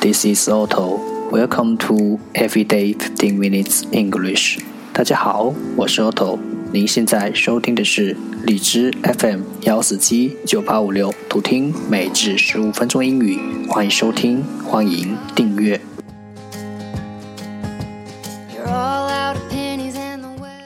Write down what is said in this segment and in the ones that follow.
This is Otto. Welcome to Everyday Fifteen Minutes English. 大家好，我是 Otto。您现在收听的是荔枝 FM 幺四七九八五六，读听每日十五分钟英语。欢迎收听，欢迎订阅。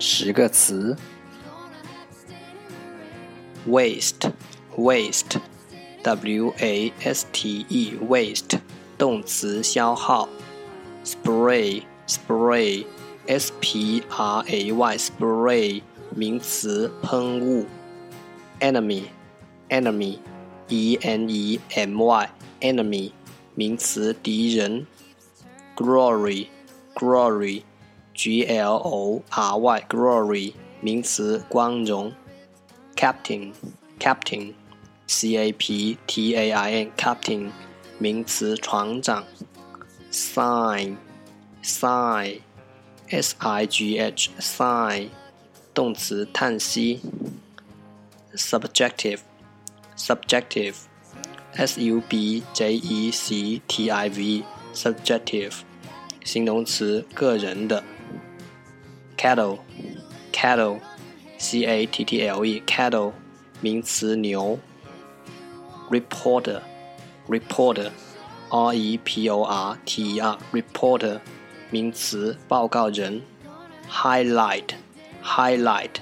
十个词：waste，waste，w a s t e，waste，动词，消耗；spray，spray，s p r a y，spray，名词，喷雾；enemy，enemy，e n e m y，enemy，名词，敌人；glory，glory。G L O R Y glory 名词光荣，captain captain C A P T A I N captain 名词船长，sign sign S I G H sign 动词叹息，subjective subjective S U B J E C T I V subjective 形容词个人的。Cattle cattle c a t t l e cattle 名词牛 reporter reporter r e p o r t e r reporter 名词报告人 highlight highlight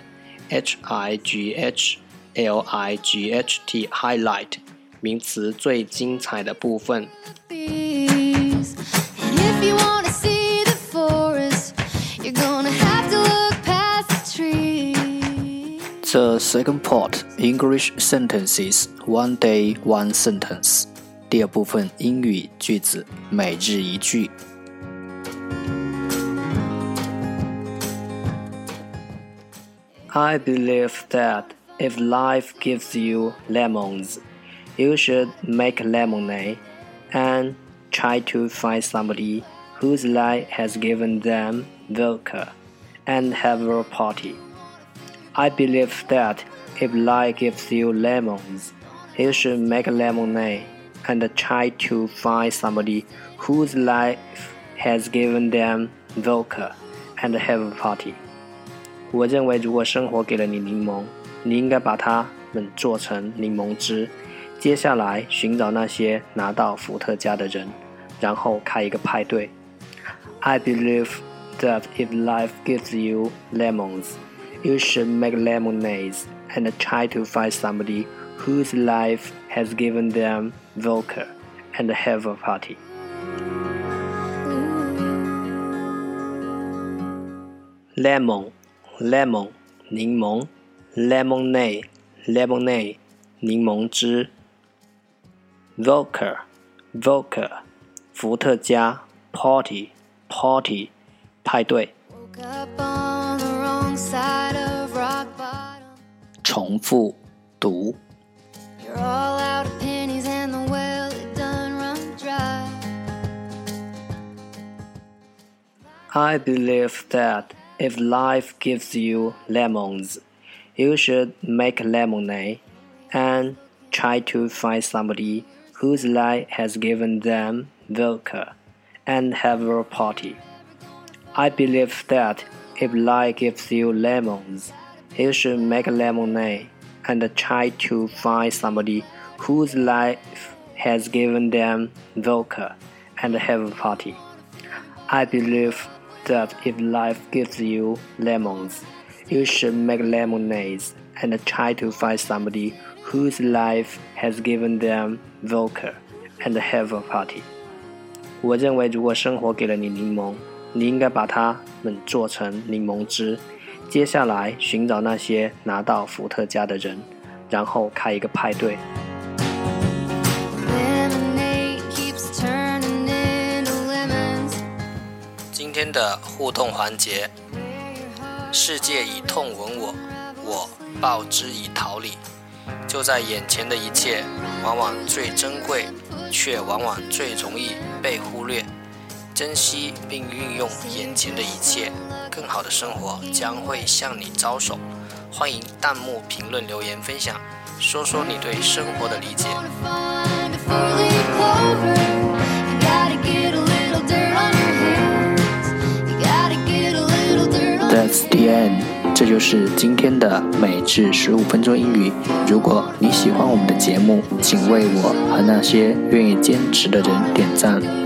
h i g h l i g h t highlight 名词最精彩的部分 The second part English sentences one day one sentence. 第二部分英语句子每日一句。I believe that if life gives you lemons, you should make lemonade and try to find somebody whose life has given them vodka and have a party. I believe that if life gives you lemons, you should make lemonade and try to find somebody whose life has given them vodka and have a party. 我认为，如果生活给了你柠檬，你应该把它们做成柠檬汁。接下来寻找那些拿到伏特加的人，然后开一个派对。I believe that if life gives you lemons, you should make lemonades and try to find somebody whose life has given them vodka and have a party. Lemon, lemon, 柠檬，lemonade, lemonade, 柠檬汁。Vodka, vodka, 伏特加，party, party, 派对。 重复读。I believe that if life gives you lemons, you should make lemonade and try to find somebody whose life has given them vodka and have a party. I believe that if life gives you lemons, you should make lemonade and try to find somebody whose life has given them vodka and have a party. I believe that if life gives you lemons, you should make lemonades and try to find somebody whose life has given them vodka and have a party. 我认为，如果生活给了你柠檬，你应该把它们做成柠檬汁。 接下来寻找那些拿到伏特加的人，然后开一个派对。今天的互动环节：世界以痛吻我，我报之以桃李。就在眼前的一切，往往最珍贵，却往往最容易被忽略。珍惜并运用眼前的一切，更好的生活将会向你招手。欢迎弹幕评论留言分享，说说你对生活的理解。That's the end，这就是今天的每日十五分钟英语。如果你喜欢我们的节目，请为我和那些愿意坚持的人点赞。